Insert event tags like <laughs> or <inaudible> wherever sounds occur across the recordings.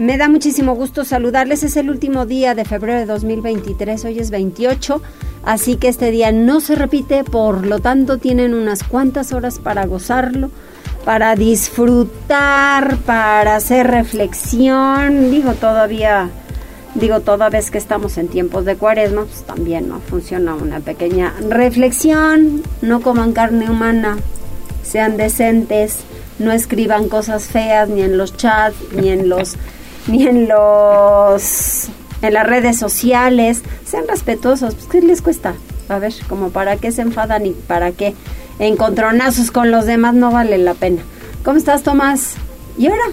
Me da muchísimo gusto saludarles. Es el último día de febrero de 2023. Hoy es 28. Así que este día no se repite. Por lo tanto, tienen unas cuantas horas para gozarlo, para disfrutar, para hacer reflexión. Digo, todavía, digo, toda vez que estamos en tiempos de cuaresma, pues también no funciona una pequeña reflexión. No coman carne humana. Sean decentes no escriban cosas feas ni en los chats, ni en los <laughs> ni en los en las redes sociales, sean respetuosos, pues ¿qué les cuesta? A ver, como para qué se enfadan y para qué encontronazos con los demás no vale la pena. ¿Cómo estás, Tomás? ¿Y ahora?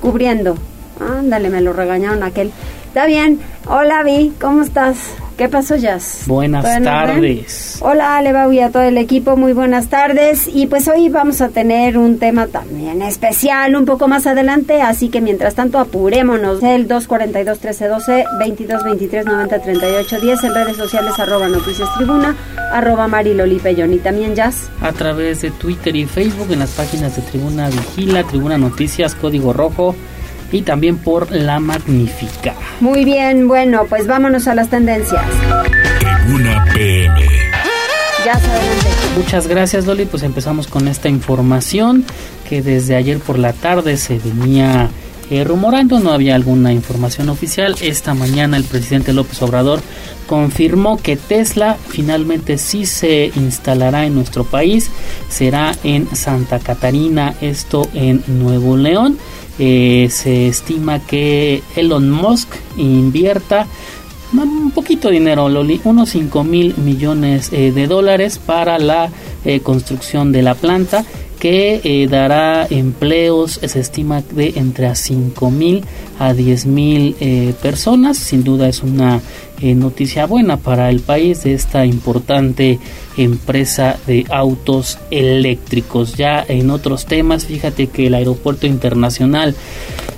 Cubriendo. Ándale, me lo regañaron aquel. Está bien. Hola, Vi, ¿cómo estás? ¿Qué pasó, Jazz? Buenas tardes. Hola, Aleba y a todo el equipo, muy buenas tardes. Y pues hoy vamos a tener un tema también especial un poco más adelante, así que mientras tanto apurémonos. El 242-1312, 2223-9038-10, en redes sociales arroba noticias tribuna, arroba marilolipellón y también Jazz. A través de Twitter y Facebook en las páginas de Tribuna Vigila, Tribuna Noticias, Código Rojo y también por La Magnífica. Muy bien, bueno, pues vámonos a las tendencias. Tribuna PM. Ya adelante. Muchas gracias, Dolly. Pues empezamos con esta información que desde ayer por la tarde se venía eh, rumorando, no había alguna información oficial. Esta mañana el presidente López Obrador confirmó que Tesla finalmente sí se instalará en nuestro país, será en Santa Catarina, esto en Nuevo León. Eh, se estima que Elon Musk invierta un poquito de dinero, Loli, unos 5 mil millones eh, de dólares para la eh, construcción de la planta que eh, dará empleos, se estima de entre a 5 mil a 10 mil eh, personas. Sin duda es una eh, noticia buena para el país de esta importante empresa de autos eléctricos. Ya en otros temas, fíjate que el aeropuerto internacional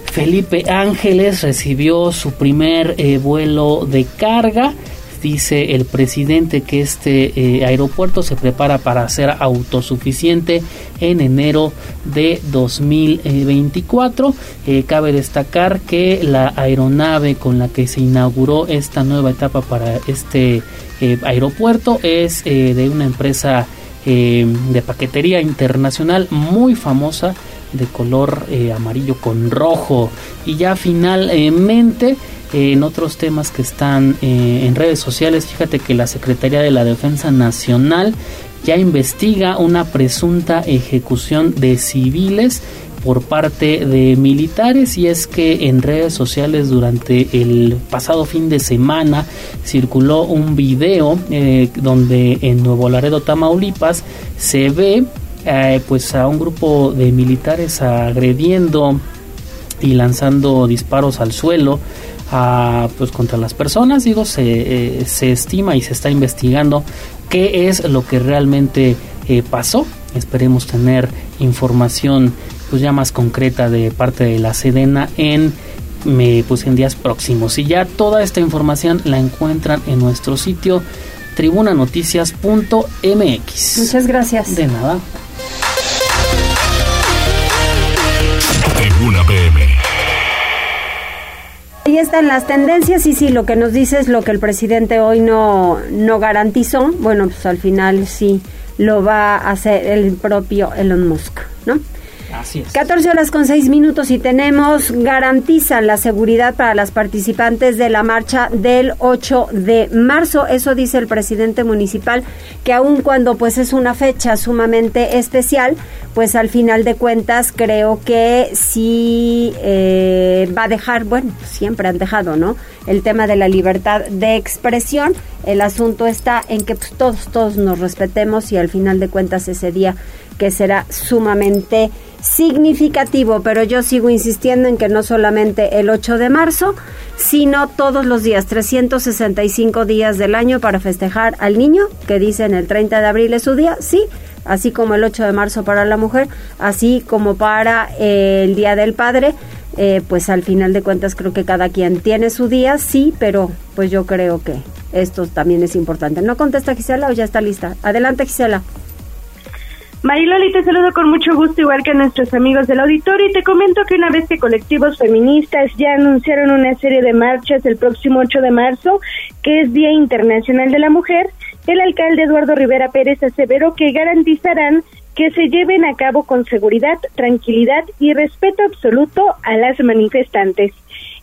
Felipe Ángeles recibió su primer vuelo de carga dice el presidente que este eh, aeropuerto se prepara para ser autosuficiente en enero de 2024. Eh, cabe destacar que la aeronave con la que se inauguró esta nueva etapa para este eh, aeropuerto es de una empresa de paquetería internacional muy famosa de color amarillo con rojo. Y ya finalmente en otros temas que están eh, en redes sociales, fíjate que la Secretaría de la Defensa Nacional ya investiga una presunta ejecución de civiles por parte de militares. Y es que en redes sociales durante el pasado fin de semana circuló un video eh, donde en Nuevo Laredo, Tamaulipas se ve eh, pues a un grupo de militares agrediendo y lanzando disparos al suelo pues contra las personas. Digo se, eh, se estima y se está investigando qué es lo que realmente eh, pasó. Esperemos tener información pues ya más concreta de parte de la Sedena en me pues en días próximos. Y ya toda esta información la encuentran en nuestro sitio tribunanoticias.mx muchas gracias. De nada Están las tendencias y sí, lo que nos dice es lo que el presidente hoy no, no garantizó. Bueno, pues al final sí lo va a hacer el propio Elon Musk, ¿no? Así es. 14 horas con 6 minutos y tenemos, garantizan la seguridad para las participantes de la marcha del 8 de marzo. Eso dice el presidente municipal, que aun cuando pues es una fecha sumamente especial, pues al final de cuentas creo que sí eh, va a dejar, bueno, siempre han dejado, ¿no? El tema de la libertad de expresión. El asunto está en que pues, todos, todos nos respetemos y al final de cuentas ese día que será sumamente significativo, pero yo sigo insistiendo en que no solamente el 8 de marzo, sino todos los días, 365 días del año para festejar al niño, que dicen el 30 de abril es su día, sí, así como el 8 de marzo para la mujer, así como para eh, el Día del Padre, eh, pues al final de cuentas creo que cada quien tiene su día, sí, pero pues yo creo que esto también es importante. ¿No contesta Gisela o ya está lista? Adelante Gisela. Mariloli, te saludo con mucho gusto, igual que a nuestros amigos del auditorio, y te comento que una vez que colectivos feministas ya anunciaron una serie de marchas el próximo 8 de marzo, que es Día Internacional de la Mujer, el alcalde Eduardo Rivera Pérez aseveró que garantizarán que se lleven a cabo con seguridad, tranquilidad y respeto absoluto a las manifestantes.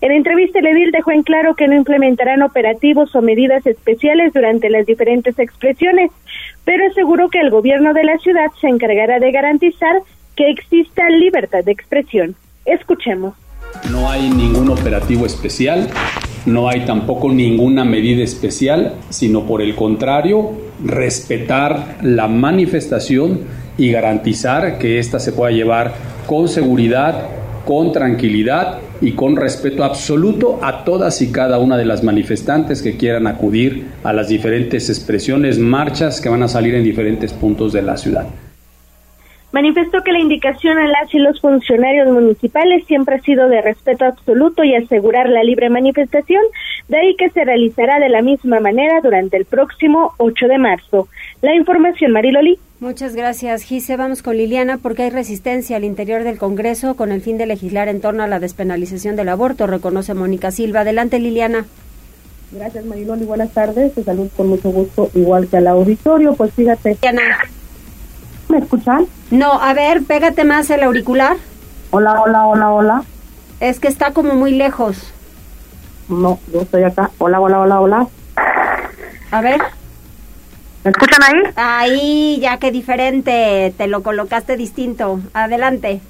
En entrevista, edil dejó en claro que no implementarán operativos o medidas especiales durante las diferentes expresiones, pero aseguró que el gobierno de la ciudad se encargará de garantizar que exista libertad de expresión. Escuchemos. No hay ningún operativo especial, no hay tampoco ninguna medida especial, sino por el contrario, respetar la manifestación y garantizar que ésta se pueda llevar con seguridad, con tranquilidad y con respeto absoluto a todas y cada una de las manifestantes que quieran acudir a las diferentes expresiones, marchas que van a salir en diferentes puntos de la ciudad. Manifestó que la indicación a las y los funcionarios municipales siempre ha sido de respeto absoluto y asegurar la libre manifestación, de ahí que se realizará de la misma manera durante el próximo 8 de marzo. La información, Mariloli. Muchas gracias, Gise. Vamos con Liliana porque hay resistencia al interior del Congreso con el fin de legislar en torno a la despenalización del aborto, reconoce Mónica Silva. Adelante, Liliana. Gracias, Mariloli. Buenas tardes. Te saludo con mucho gusto, igual que al auditorio. Pues fíjate. Liliana. ¿Me escuchan? No, a ver, pégate más el auricular. Hola, hola, hola, hola. Es que está como muy lejos. No, yo estoy acá. Hola, hola, hola, hola. A ver. ¿Me escuchan ahí? Ahí, ya que diferente, te lo colocaste distinto. Adelante.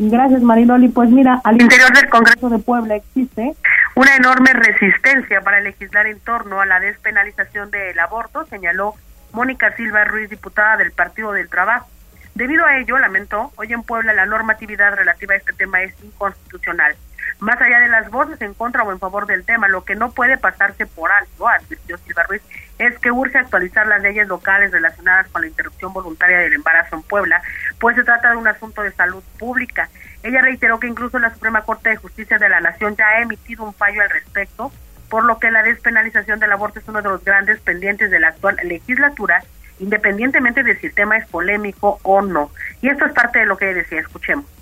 Gracias, Mariloli. Pues mira, al interior del Congreso de Puebla existe una enorme resistencia para legislar en torno a la despenalización del aborto, señaló Mónica Silva Ruiz, diputada del Partido del Trabajo. Debido a ello, lamentó, hoy en Puebla la normatividad relativa a este tema es inconstitucional. Más allá de las voces en contra o en favor del tema, lo que no puede pasarse por alto, advirtió Silva Ruiz, es que urge actualizar las leyes locales relacionadas con la interrupción voluntaria del embarazo en Puebla, pues se trata de un asunto de salud pública. Ella reiteró que incluso la Suprema Corte de Justicia de la Nación ya ha emitido un fallo al respecto, por lo que la despenalización del aborto es uno de los grandes pendientes de la actual legislatura, independientemente de si el tema es polémico o no. Y esto es parte de lo que decía, escuchemos.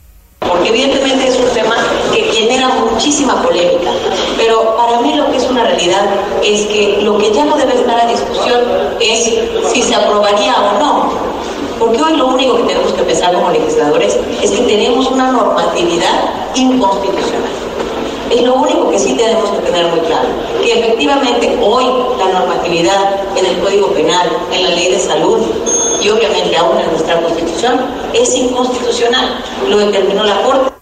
Evidentemente es un tema que genera muchísima polémica, pero para mí lo que es una realidad es que lo que ya no debe estar a discusión es si se aprobaría o no. Porque hoy lo único que tenemos que pensar como legisladores es que tenemos una normatividad inconstitucional. Es lo único que sí tenemos que tener muy claro, que efectivamente hoy la normatividad en el Código Penal, en la Ley de Salud y obviamente aún en nuestra Constitución es inconstitucional. Lo determinó la Corte.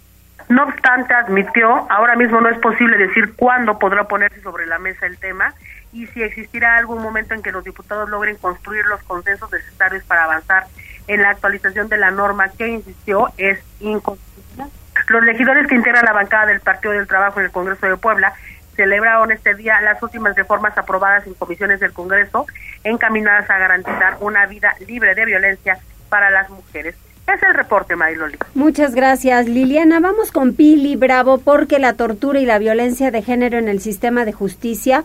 No obstante, admitió, ahora mismo no es posible decir cuándo podrá ponerse sobre la mesa el tema y si existirá algún momento en que los diputados logren construir los consensos necesarios para avanzar en la actualización de la norma que, insistió, es inconstitucional. Los legisladores que integran la bancada del Partido del Trabajo en el Congreso de Puebla celebraron este día las últimas reformas aprobadas en comisiones del Congreso encaminadas a garantizar una vida libre de violencia para las mujeres. Es el reporte, Mariloli. Muchas gracias, Liliana. Vamos con Pili Bravo porque la tortura y la violencia de género en el sistema de justicia,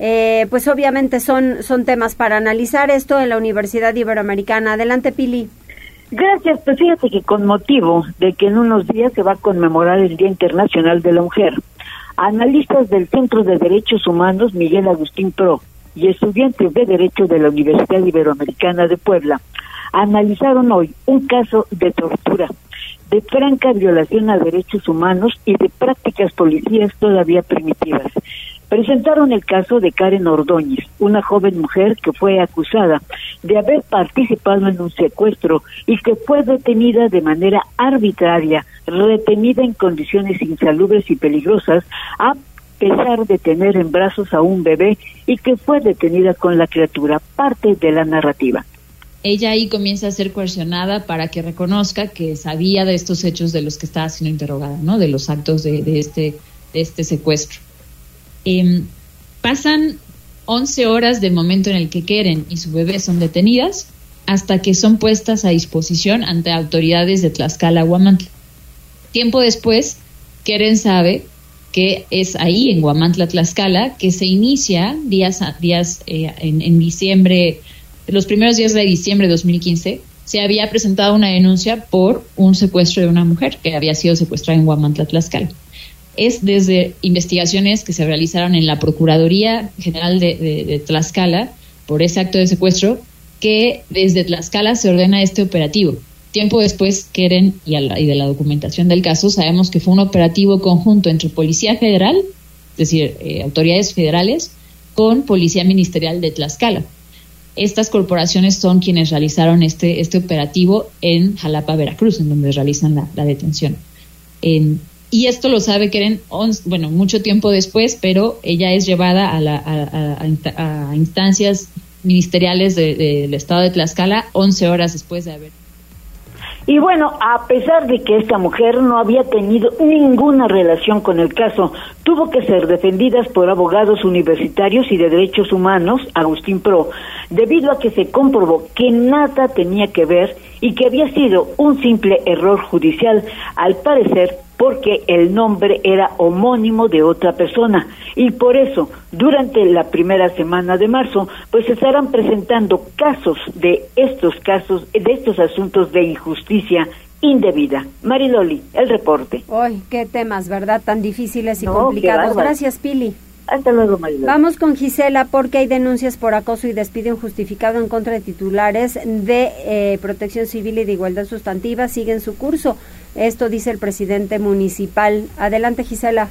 eh, pues obviamente son, son temas para analizar esto en la Universidad Iberoamericana. Adelante, Pili. Gracias, pues fíjate que con motivo de que en unos días se va a conmemorar el Día Internacional de la Mujer, analistas del Centro de Derechos Humanos Miguel Agustín Pro y estudiantes de Derecho de la Universidad Iberoamericana de Puebla analizaron hoy un caso de tortura, de franca violación a derechos humanos y de prácticas policías todavía primitivas presentaron el caso de Karen Ordóñez, una joven mujer que fue acusada de haber participado en un secuestro y que fue detenida de manera arbitraria, retenida en condiciones insalubres y peligrosas, a pesar de tener en brazos a un bebé y que fue detenida con la criatura, parte de la narrativa. ella ahí comienza a ser coercionada para que reconozca que sabía de estos hechos de los que estaba siendo interrogada, ¿no? De los actos de, este, de este secuestro. Em, pasan 11 horas del momento en el que Keren y su bebé son detenidas hasta que son puestas a disposición ante autoridades de Tlaxcala, Huamantla. Tiempo después, Keren sabe que es ahí, en Huamantla, Tlaxcala, que se inicia días, días eh, en, en diciembre los primeros días de diciembre de 2015, se había presentado una denuncia por un secuestro de una mujer que había sido secuestrada en Huamantla, Tlaxcala. Es desde investigaciones que se realizaron en la Procuraduría General de, Tlaxcala por ese acto de secuestro que desde Tlaxcala se ordena este operativo. Tiempo después, Keren y, de la documentación del caso, sabemos que fue un operativo conjunto entre Policía Federal, es decir, eh, autoridades federales, con Policía Ministerial de Tlaxcala estas corporaciones son quienes realizaron este, este operativo en Jalapa, Veracruz, en donde realizan la, detención. Y esto lo sabe Keren, bueno, mucho tiempo después, pero ella es llevada a, instancias ministeriales del estado de Tlaxcala 11 horas después de haber y bueno, a pesar de que esta mujer no había tenido ninguna relación con el caso, tuvo que ser defendida por abogados universitarios y de derechos humanos, Agustín Pro, debido a que se comprobó que nada tenía que ver y que había sido un simple error judicial. Al parecer, porque el nombre era homónimo de otra persona y por eso durante la primera semana de marzo pues se estarán presentando casos de estos casos de estos asuntos de injusticia indebida. Mariloli, el reporte. Uy, qué temas, ¿verdad? Tan difíciles y complicados. Gracias, Pili. Hasta luego, Mariloli. Vamos con Gisela porque hay denuncias por acoso y despido injustificado en contra de titulares de eh, protección civil y de igualdad sustantiva. Siguen su curso. Esto dice el presidente municipal. Adelante, Gisela.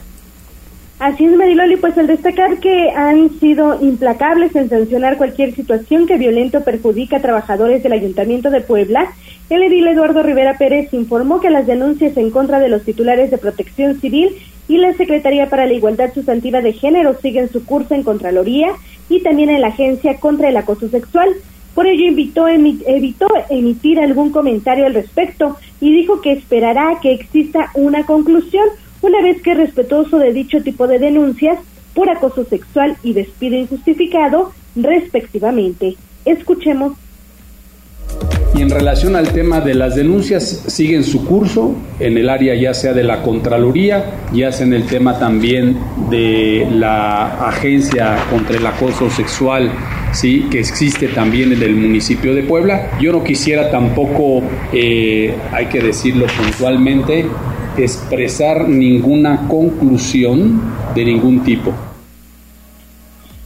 Así es, Mariloli, pues al destacar que han sido implacables en sancionar cualquier situación que violento o perjudica a trabajadores del Ayuntamiento de Puebla, el edil Eduardo Rivera Pérez informó que las denuncias en contra de los titulares de protección civil y la Secretaría para la Igualdad Sustantiva de Género siguen su curso en Contraloría y también en la Agencia contra el Acoso Sexual. Por ello evitó emitir algún comentario al respecto y dijo que esperará que exista una conclusión una vez que respetuoso de dicho tipo de denuncias por acoso sexual y despido injustificado, respectivamente. Escuchemos. Y en relación al tema de las denuncias, siguen su curso en el área ya sea de la Contraloría, ya sea en el tema también de la Agencia contra el Acoso Sexual ¿sí? que existe también en el municipio de Puebla. Yo no quisiera tampoco, eh, hay que decirlo puntualmente, expresar ninguna conclusión de ningún tipo.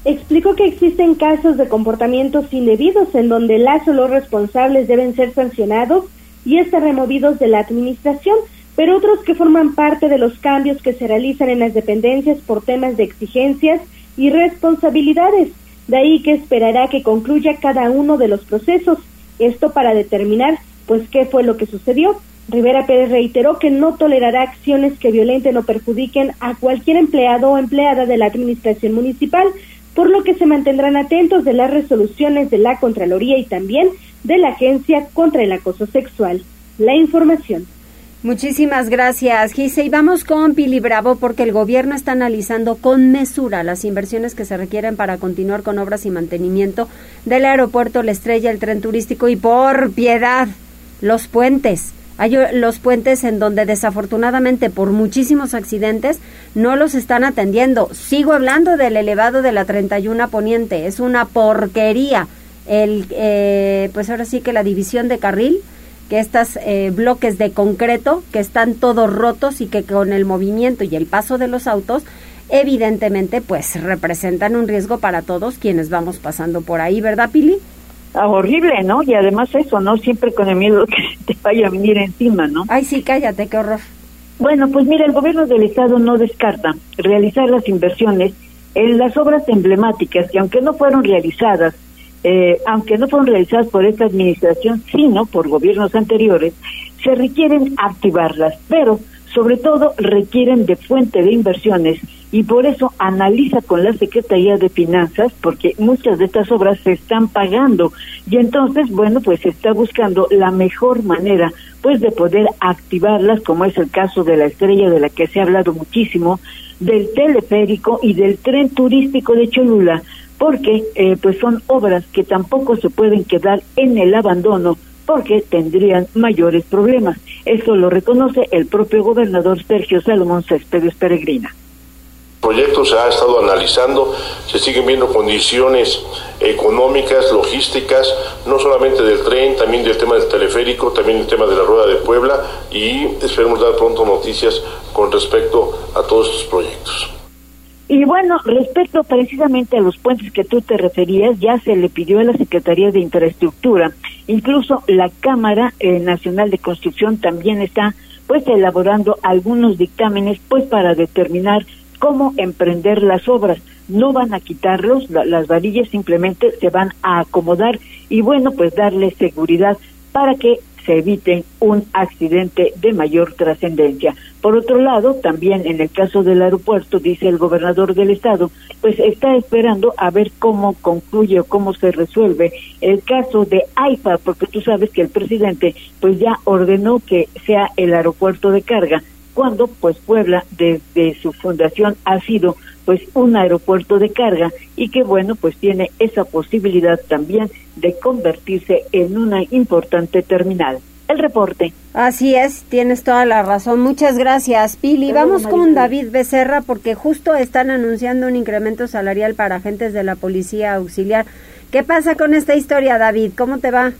Explicó que existen casos de comportamientos indebidos en donde las o los responsables deben ser sancionados y estar removidos de la administración, pero otros que forman parte de los cambios que se realizan en las dependencias por temas de exigencias y responsabilidades. De ahí que esperará que concluya cada uno de los procesos. Esto para determinar, pues, qué fue lo que sucedió. Rivera Pérez reiteró que no tolerará acciones que violenten o perjudiquen a cualquier empleado o empleada de la administración municipal, por lo que se mantendrán atentos de las resoluciones de la Contraloría y también de la Agencia contra el Acoso Sexual. La información. Muchísimas gracias, Gise. Y vamos con Pili Bravo porque el gobierno está analizando con mesura las inversiones que se requieren para continuar con obras y mantenimiento del aeropuerto La Estrella, el tren turístico y por piedad, los puentes. Hay los puentes en donde desafortunadamente por muchísimos accidentes no los están atendiendo. Sigo hablando del elevado de la 31 Poniente. Es una porquería. El, eh, pues ahora sí que la división de carril que estos eh, bloques de concreto que están todos rotos y que con el movimiento y el paso de los autos evidentemente pues representan un riesgo para todos quienes vamos pasando por ahí, ¿verdad Pili? Ah, horrible, ¿no? Y además eso, ¿no? Siempre con el miedo <laughs> que te vaya a venir encima, ¿no? Ay, sí, cállate, qué horror. Bueno, pues mira, el gobierno del estado no descarta realizar las inversiones en las obras emblemáticas que aunque no fueron realizadas eh, aunque no fueron realizadas por esta administración, sino por gobiernos anteriores, se requieren activarlas, pero sobre todo requieren de fuente de inversiones y por eso analiza con la Secretaría de Finanzas porque muchas de estas obras se están pagando y entonces, bueno, pues se está buscando la mejor manera pues de poder activarlas, como es el caso de la estrella de la que se ha hablado muchísimo, del teleférico y del tren turístico de Cholula, porque eh, pues son obras que tampoco se pueden quedar en el abandono porque tendrían mayores problemas. Eso lo reconoce el propio gobernador Sergio Salomón Céspedes Peregrina proyecto se ha estado analizando, se siguen viendo condiciones económicas, logísticas, no solamente del tren, también del tema del teleférico, también del tema de la rueda de Puebla y esperemos dar pronto noticias con respecto a todos estos proyectos. Y bueno, respecto precisamente a los puentes que tú te referías, ya se le pidió a la Secretaría de Infraestructura, incluso la Cámara eh, Nacional de Construcción también está pues elaborando algunos dictámenes pues para determinar cómo emprender las obras. No van a quitarlos, las varillas simplemente se van a acomodar y bueno, pues darle seguridad para que se evite un accidente de mayor trascendencia. Por otro lado, también en el caso del aeropuerto, dice el gobernador del estado, pues está esperando a ver cómo concluye o cómo se resuelve el caso de AIFA, porque tú sabes que el presidente pues ya ordenó que sea el aeropuerto de carga cuando pues Puebla desde su fundación ha sido pues un aeropuerto de carga y que bueno pues tiene esa posibilidad también de convertirse en una importante terminal. El reporte. Así es, tienes toda la razón. Muchas gracias, Pili. Vamos con David Becerra porque justo están anunciando un incremento salarial para agentes de la policía auxiliar. ¿Qué pasa con esta historia, David? ¿Cómo te va?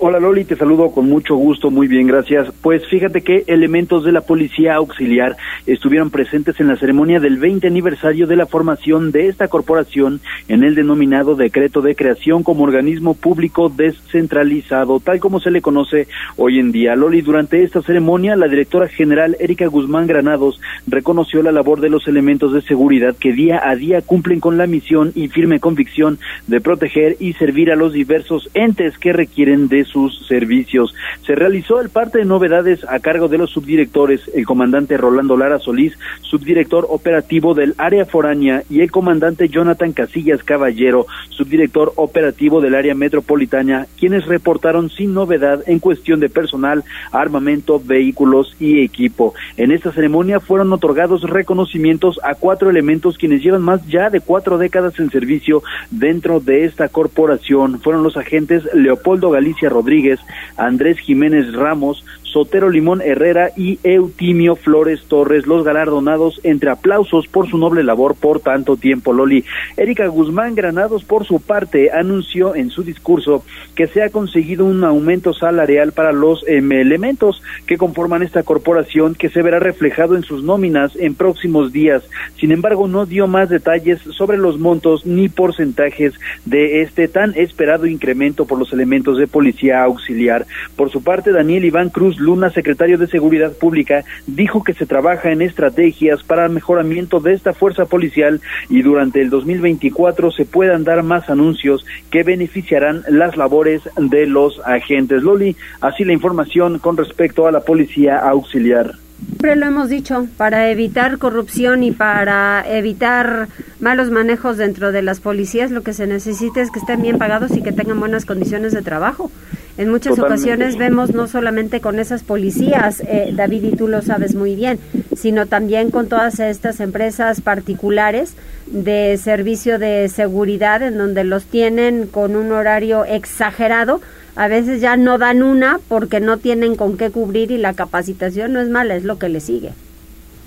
Hola Loli, te saludo con mucho gusto, muy bien, gracias. Pues fíjate que elementos de la policía auxiliar estuvieron presentes en la ceremonia del 20 aniversario de la formación de esta corporación en el denominado decreto de creación como organismo público descentralizado, tal como se le conoce hoy en día. Loli, durante esta ceremonia, la directora general Erika Guzmán Granados reconoció la labor de los elementos de seguridad que día a día cumplen con la misión y firme convicción de proteger y servir a los diversos entes que requieren de sus servicios. Se realizó el parte de novedades a cargo de los subdirectores, el comandante Rolando Lara Solís, subdirector operativo del área foránea, y el comandante Jonathan Casillas Caballero, subdirector operativo del área metropolitana, quienes reportaron sin novedad en cuestión de personal, armamento, vehículos y equipo. En esta ceremonia fueron otorgados reconocimientos a cuatro elementos quienes llevan más ya de cuatro décadas en servicio dentro de esta corporación. Fueron los agentes Leopoldo Galicia Rodríguez, Andrés Jiménez Ramos, Sotero Limón Herrera y Eutimio Flores Torres, los galardonados entre aplausos por su noble labor por tanto tiempo, Loli. Erika Guzmán Granados, por su parte, anunció en su discurso que se ha conseguido un aumento salarial para los em, elementos que conforman esta corporación que se verá reflejado en sus nóminas en próximos días. Sin embargo, no dio más detalles sobre los montos ni porcentajes de este tan esperado incremento por los elementos de policía auxiliar. Por su parte, Daniel Iván Cruz Luna, secretario de Seguridad Pública, dijo que se trabaja en estrategias para el mejoramiento de esta fuerza policial y durante el 2024 se puedan dar más anuncios que beneficiarán las labores de los agentes. Loli, así la información con respecto a la policía auxiliar. Siempre lo hemos dicho, para evitar corrupción y para evitar malos manejos dentro de las policías, lo que se necesita es que estén bien pagados y que tengan buenas condiciones de trabajo. En muchas ocasiones vemos no solamente con esas policías, eh, David, y tú lo sabes muy bien, sino también con todas estas empresas particulares de servicio de seguridad en donde los tienen con un horario exagerado. A veces ya no dan una porque no tienen con qué cubrir y la capacitación no es mala, es lo que le sigue.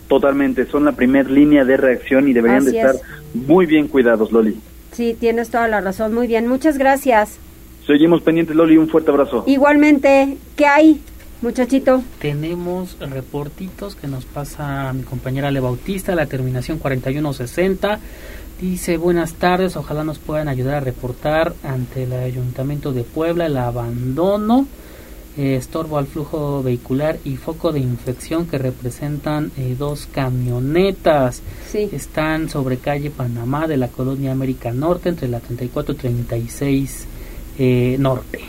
Totalmente, son la primera línea de reacción y deberían de estar muy bien cuidados, Loli. Sí, tienes toda la razón. Muy bien, muchas gracias. Seguimos pendientes, Loli. Un fuerte abrazo. Igualmente, ¿qué hay, muchachito? Tenemos reportitos que nos pasa mi compañera Le Bautista, la terminación 4160. Dice, buenas tardes, ojalá nos puedan ayudar a reportar ante el Ayuntamiento de Puebla el abandono, eh, estorbo al flujo vehicular y foco de infección que representan eh, dos camionetas. Sí. Están sobre calle Panamá de la colonia América Norte entre la 34 y 36 eh, norte.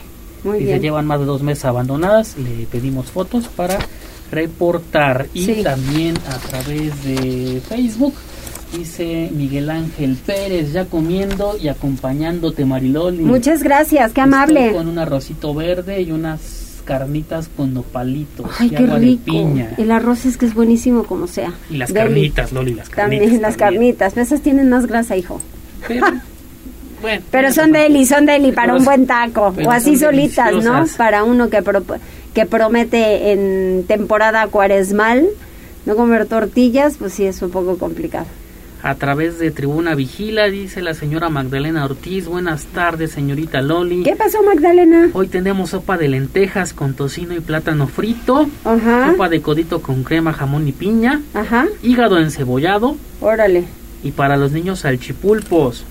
Muy y se llevan más de dos meses abandonadas, le pedimos fotos para reportar. Y también a través de Facebook Dice Miguel Ángel Pérez, ya comiendo y acompañándote, Mariloli. Muchas gracias, qué amable. con un arrocito verde y unas carnitas con nopalitos Ay, y qué agua rico. de piña. El arroz es que es buenísimo como sea. Y las Deli. carnitas, Loli, las carnitas. También las carnitas, esas tienen más grasa, hijo. Pero, bueno, Pero son deli, son deli para un buen taco. O así solitas, ¿no? Para uno que, pro- que promete en temporada cuaresmal no comer tortillas, pues sí es un poco complicado. a través de Tribuna Vigila, dice la señora Magdalena Ortiz. Buenas tardes, señorita Loli. ¿Qué pasó, Magdalena? Hoy tenemos sopa de lentejas con tocino y plátano frito, Ajá, sopa de codito con crema, jamón y piña, ajá, hígado encebollado órale. y para los niños salchipulpos,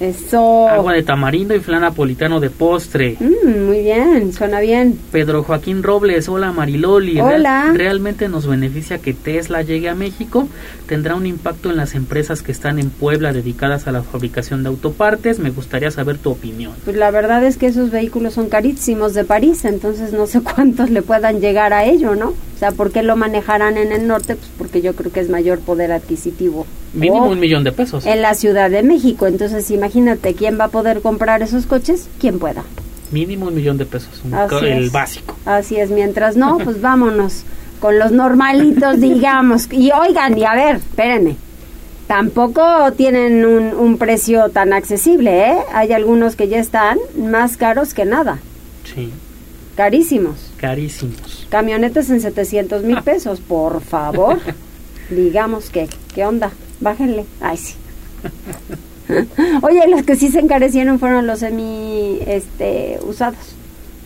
Eso. agua de tamarindo y flan napolitano de postre. Mm, muy bien, suena bien. Pedro Joaquín Robles, hola Mariloli. Hola. ¿Realmente nos beneficia que Tesla llegue a México? ¿Tendrá un impacto en las empresas que están en Puebla dedicadas a la fabricación de autopartes? Me gustaría saber tu opinión. Pues la verdad es que esos vehículos son carísimos de París, entonces no sé <laughs> cuántos le puedan llegar a ello, ¿no? O sea, ¿por qué lo manejarán en el norte? Pues porque yo creo que es mayor poder adquisitivo. Mínimo un millón de pesos. en la Ciudad de México, entonces imagínate quién va a poder comprar esos coches, quien pueda. Mínimo un millón de pesos, un el es. básico. Así es, mientras no, <laughs> pues vámonos con los normalitos, <laughs> digamos. Y oigan, y a ver, espérenme. Tampoco tienen un, un precio tan accesible, ¿eh? Hay algunos que ya están más caros que nada, Sí, carísimos. carísimos. Camionetas en 700 mil pesos, por favor. <laughs> Digamos que, ¿qué onda? Bájenle. Ay, sí. <laughs> Oye, los que sí se encarecieron fueron los semi, este, usados,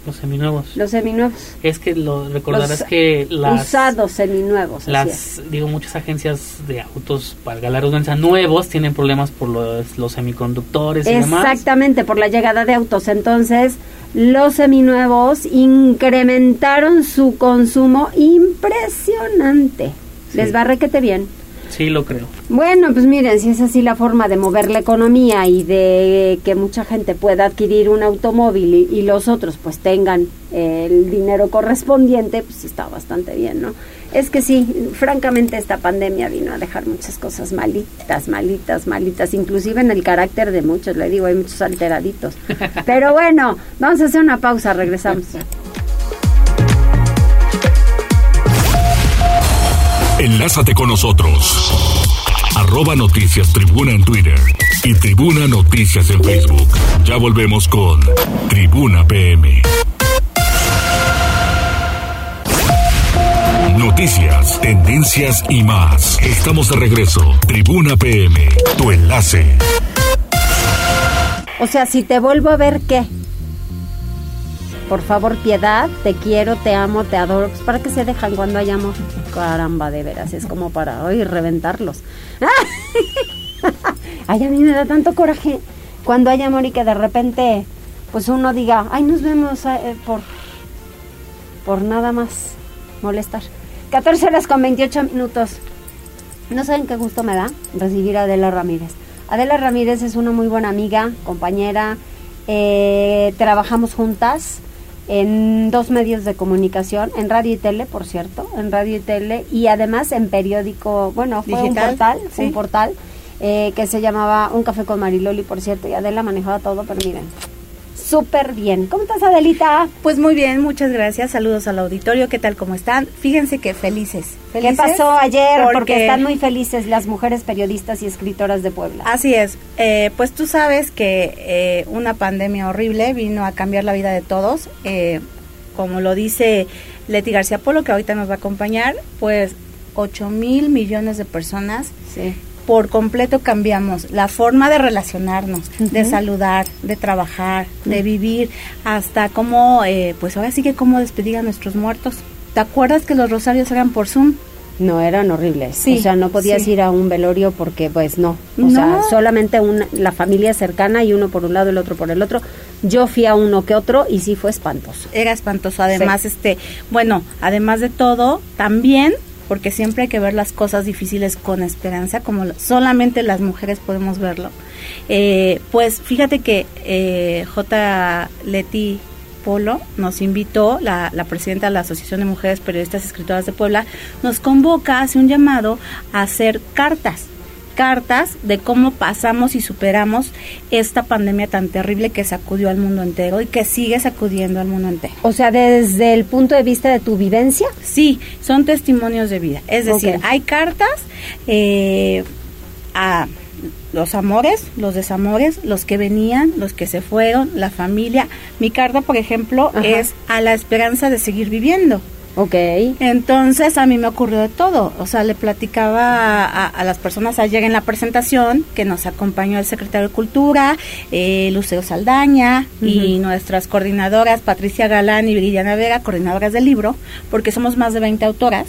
Los seminuevos. los seminuevos. Es que lo recordarás Los que las, Usados, seminuevos. las digo muchas agencias de autos para la redundancia nuevos tienen problemas por los, los semiconductores y demás. Exactamente, por la llegada de autos. Entonces, los seminuevos incrementaron su consumo impresionante. Les va requete bien. Sí, lo creo. Bueno, pues miren, si es así la forma de mover la economía y de que mucha gente pueda adquirir un automóvil y, y los otros pues tengan el dinero correspondiente, pues está bastante bien, ¿no? Es que sí, francamente esta pandemia vino a dejar muchas cosas malitas, malitas, malitas, inclusive en el carácter de muchos, le digo, hay muchos alteraditos. <laughs> Pero bueno, vamos a hacer una pausa, regresamos. Enlázate con nosotros. Arroba Noticias Tribuna en Twitter y Tribuna Noticias en Facebook. Ya volvemos con Tribuna PM. Noticias, tendencias y más. Estamos de regreso. Tribuna PM, tu enlace. O sea, si te vuelvo a ver, ¿qué? Por favor, piedad, te quiero, te amo, te adoro. Pues para que se dejan cuando hay amor. Caramba, de veras, es como para hoy reventarlos. <laughs> Ay, a mí me da tanto coraje cuando hay amor y que de repente, pues uno diga, ay, nos vemos eh, por, por nada más molestar. 14 horas con 28 minutos. No saben qué gusto me da recibir a Adela Ramírez. Adela Ramírez es una muy buena amiga, compañera. eh, trabajamos juntas en dos medios de comunicación, en radio y tele, por cierto, en radio y tele, y además en periódico, bueno, fue un portal, sí. un portal eh, que se llamaba Un Café con Mariloli, por cierto, y Adela manejaba todo, pero miren, súper bien. ¿Cómo estás, Adelita? Pues muy bien, muchas gracias. Saludos al auditorio. ¿Qué tal? ¿Cómo están? Fíjense que felices. ¿Qué pasó ayer? Porque... porque- están muy felices las mujeres periodistas y escritoras de Puebla. Así es. Eh, pues tú sabes que eh, una pandemia horrible vino a cambiar la vida de todos. Eh, como lo dice Leti García Polo, que ahorita nos va a acompañar, pues 8 mil millones de personas Sí. Por completo cambiamos la forma de relacionarnos, de saludar, de trabajar, de vivir, hasta cómo, eh, pues ahora sí que cómo despedir a nuestros muertos. ¿Te acuerdas que los rosarios eran por Zoom? No, eran horribles. Sí, o sea, no podías sí. ir a un velorio porque, pues, no. O No. sea, solamente una, la familia cercana y uno por un lado, el otro por el otro. Yo fui a uno que otro y sí fue espantoso. Era espantoso. Además, este, bueno, además de todo, también, porque siempre hay que ver las cosas difíciles con esperanza, como solamente las mujeres podemos verlo. Eh, pues fíjate que eh, J. Leti Polo nos invitó, la, la presidenta de la Asociación de Mujeres Periodistas y Escritoras de Puebla, nos convoca, hace un llamado a hacer cartas cartas de cómo pasamos y superamos esta pandemia tan terrible que sacudió al mundo entero y que sigue sacudiendo al mundo entero. O sea, desde el punto de vista de tu vivencia. Sí, son testimonios de vida. Es decir, hay cartas eh, a los amores, los desamores, los que venían, los que se fueron, la familia. Mi carta, por ejemplo, es a la esperanza de seguir viviendo. Ok. Entonces a mí me ocurrió de todo. O sea, le platicaba a, las personas ayer en la presentación que nos acompañó el secretario de Cultura, eh, Lucero Saldaña y nuestras coordinadoras Patricia Galán y Viridiana Vega, coordinadoras del libro, porque somos más de 20 autoras.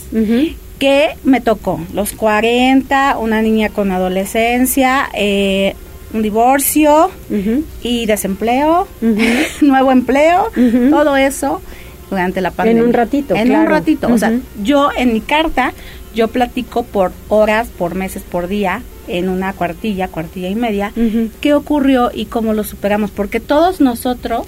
que me tocó? Los 40, una niña con adolescencia, eh, un divorcio y desempleo, <laughs> nuevo empleo, todo eso durante la pandemia. En un ratito, En un ratito. O sea, yo en mi carta, yo platico por horas, por meses, por día, en una cuartilla, cuartilla y media, qué ocurrió y cómo lo superamos. Porque todos nosotros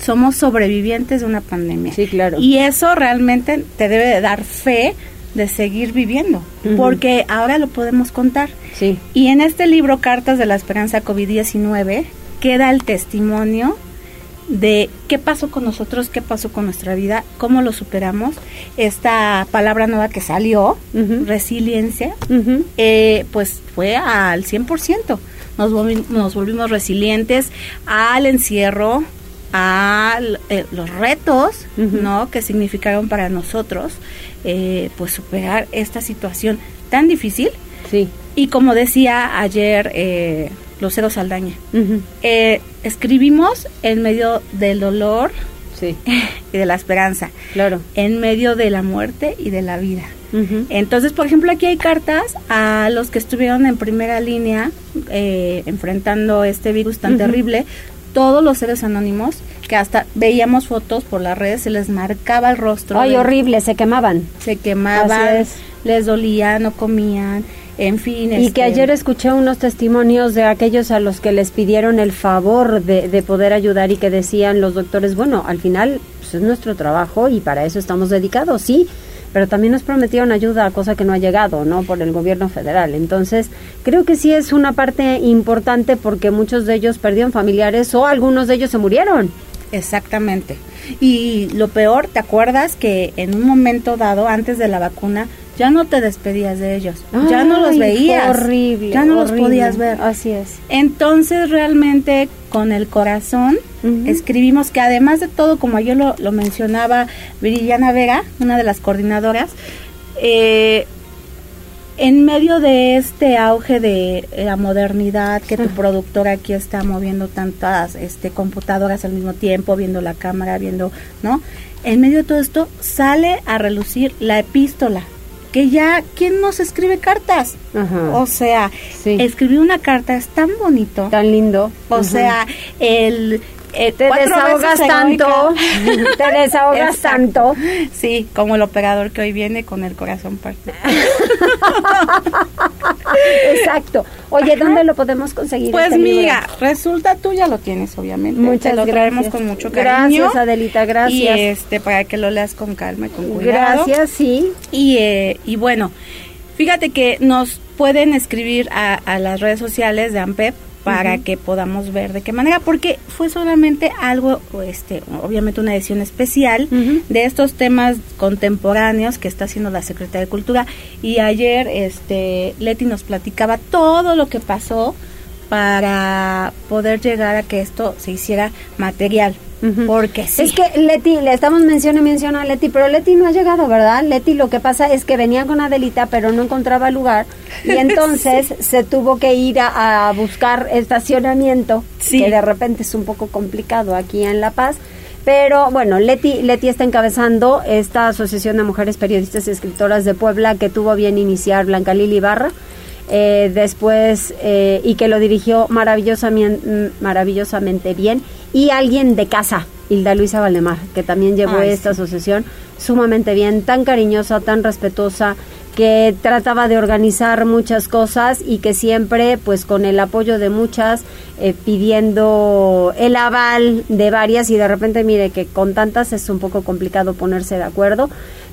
somos sobrevivientes de una pandemia. Sí, claro. Y eso realmente te debe de dar fe de seguir viviendo, porque ahora lo podemos contar. Sí. Y en este libro, Cartas de la Esperanza COVID-19, queda el testimonio de qué pasó con nosotros, qué pasó con nuestra vida, cómo lo superamos. Esta palabra nueva que salió, resiliencia, eh, pues fue al 100%. Nos, nos volvimos resilientes al encierro, a eh, los retos, ¿no? Que significaron para nosotros, eh, pues superar esta situación tan difícil. Sí. Y como decía ayer eh, Lucero Saldaña. Eh, escribimos en medio del dolor <laughs> y de la esperanza. Claro. En medio de la muerte y de la vida. Entonces, por ejemplo, aquí hay cartas a los que estuvieron en primera línea eh, enfrentando este virus tan terrible. Todos los seres anónimos que hasta veíamos fotos por las redes, se les marcaba el rostro. Ay, horrible, se quemaban. Se quemaban, les dolía, no comían en fin. Y que este, ayer escuché unos testimonios de aquellos a los que les pidieron el favor de, poder ayudar y que decían los doctores, bueno, al final pues, es nuestro trabajo y para eso estamos dedicados, sí, pero también nos prometieron ayuda, cosa que no ha llegado, ¿no? Por el gobierno federal. Entonces, creo que sí es una parte importante porque muchos de ellos perdieron familiares o algunos de ellos se murieron. Exactamente. Y lo peor, ¿te acuerdas que en un momento dado, antes de la vacuna, ya no te despedías de ellos, ya no los veías, horrible, ya no los podías ver. Así es. Entonces realmente con el corazón escribimos que además de todo, como yo lo, lo mencionaba Viridiana Vega, una de las coordinadoras, eh, en medio de este auge de la modernidad, que tu productor aquí está moviendo tantas este, computadoras al mismo tiempo, viendo la cámara, viendo, ¿no? En medio de todo esto sale a relucir la epístola, que ya, ¿quién nos escribe cartas? O sea, escribir una carta es tan bonito. Tan lindo. O sea, el... Eh, te desahogas tanto, <laughs> te desahogas tanto. Sí, como el operador que hoy viene con el corazón partido. <laughs> Exacto. Oye, ¿dónde lo podemos conseguir? Pues este mira, resulta tú ya lo tienes, obviamente. Muchas lo traemos con mucho cariño. Gracias, Adelita, gracias. Y este, para que lo leas con calma y con cuidado. Gracias, sí. Y, eh, y bueno, fíjate que nos pueden escribir a, a las redes sociales de AMPEP para que podamos ver de qué manera, porque fue solamente algo, este, obviamente una edición especial de estos temas contemporáneos que está haciendo la Secretaría de Cultura. Y ayer, este, Leti nos platicaba todo lo que pasó para poder llegar a que esto se hiciera material. Porque sí. Es que Leti, le estamos mencionando y menciona a Leti, pero Leti no ha llegado, ¿verdad? Leti lo que pasa es que venía con Adelita, pero no encontraba lugar y <laughs> entonces se tuvo que ir a, buscar estacionamiento, que de repente es un poco complicado aquí en La Paz. Pero bueno, Leti, Leti está encabezando esta Asociación de Mujeres Periodistas y Escritoras de Puebla que tuvo bien iniciar Blanca Lili Barra eh, después eh, y que lo dirigió maravillosamente, maravillosamente bien y alguien de casa, Hilda Luisa Valdemar, que también llevó esta asociación sumamente bien, tan cariñosa, tan respetuosa, que trataba de organizar muchas cosas y que siempre, pues con el apoyo de muchas, eh, pidiendo el aval de varias y de repente, mire que con tantas es un poco complicado ponerse de acuerdo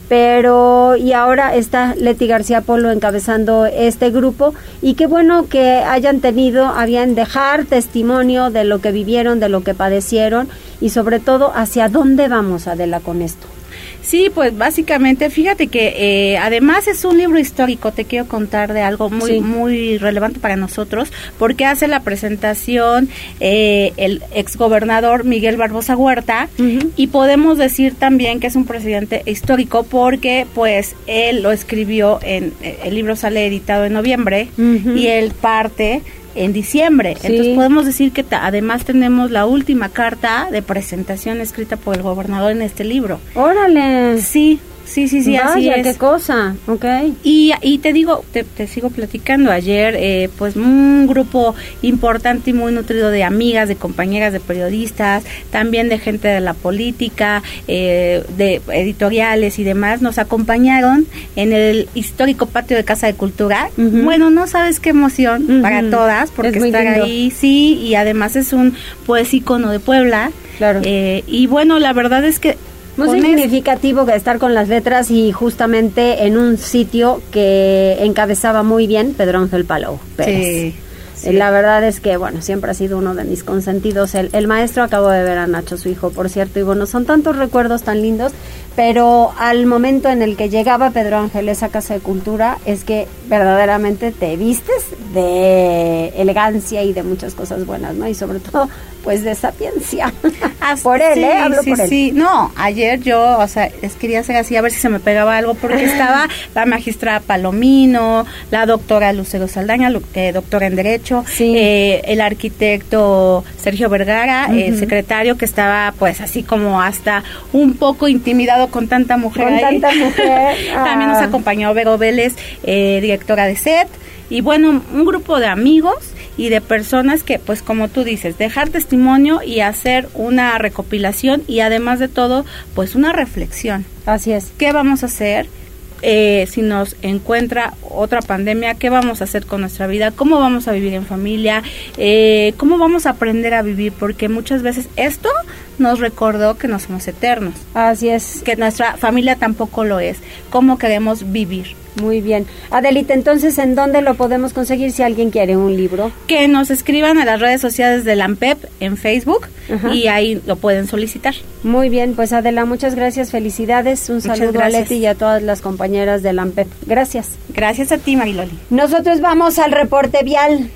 pero y ahora está Leti García Polo encabezando este grupo y qué bueno que hayan tenido, habían dejar testimonio de lo que vivieron, de lo que padecieron y sobre todo hacia dónde vamos, Adela, con esto. Sí, pues básicamente, fíjate que eh, además es un libro histórico, te quiero contar de algo muy, muy relevante para nosotros, porque hace la presentación eh, el exgobernador Miguel Barbosa Huerta y podemos decir también que es un presidente histórico porque pues él lo escribió en, eh, el libro sale editado en noviembre y él parte en diciembre. Entonces podemos decir que además tenemos la última carta de presentación escrita por el gobernador en este libro. Órale. Sí, Sí, sí, sí, así es. qué cosa, ok. Y, y te digo, te, sigo platicando, ayer eh, pues un grupo importante y muy nutrido de amigas, de compañeras, de periodistas, también de gente de la política, eh, de editoriales y demás, nos acompañaron en el histórico patio de Casa de Cultura. Bueno, no sabes qué emoción para todas, porque estar ahí, sí, y además es un pues icono de Puebla. Claro. Eh, y bueno, la verdad es que muy significativo que estar con las letras y justamente en un sitio que encabezaba muy bien Pedro Ángel Palau Pérez. Sí. La verdad es que, bueno, siempre ha sido uno de mis consentidos. El, el, maestro acabo de ver a Nacho, su hijo, por cierto, y bueno, son tantos recuerdos tan lindos, pero al momento en el que llegaba Pedro Ángel a esa casa de cultura, es que verdaderamente te vistes de elegancia y de muchas cosas buenas, ¿no? Y sobre todo pues de sapiencia. Por él, ¿eh? Hablo por él. Sí, no, ayer yo, o sea, es, quería hacer así a ver si se me pegaba algo, porque <laughs> estaba la magistrada Palomino, la doctora Lucero Saldaña, eh, doctora en Derecho, eh, el arquitecto Sergio Vergara, el secretario que estaba pues así como hasta un poco intimidado con tanta mujer. Con tanta mujer. <laughs> También nos ah. acompañó Vero Vélez, eh, directora de SET, y bueno, un grupo de amigos y de personas que, pues como tú dices, dejar testimonio y hacer una recopilación y además de todo, pues una reflexión. Así es. ¿Qué vamos a hacer? Eh, si nos encuentra otra pandemia, qué vamos a hacer con nuestra vida, cómo vamos a vivir en familia, eh, cómo vamos a aprender a vivir, porque muchas veces esto nos recordó que no somos eternos. Así es. Que nuestra familia tampoco lo es, cómo queremos vivir. Muy bien. Adelita, entonces, ¿en dónde lo podemos conseguir si alguien quiere un libro? Que nos escriban a las redes sociales de la AMPEP en Facebook y ahí lo pueden solicitar. Muy bien, pues Adela, muchas gracias, felicidades. Un saludo a Leti y a todas las compañeras de la AMPEP. Gracias. Gracias a ti, Mariloli. Nosotros vamos al reporte vial.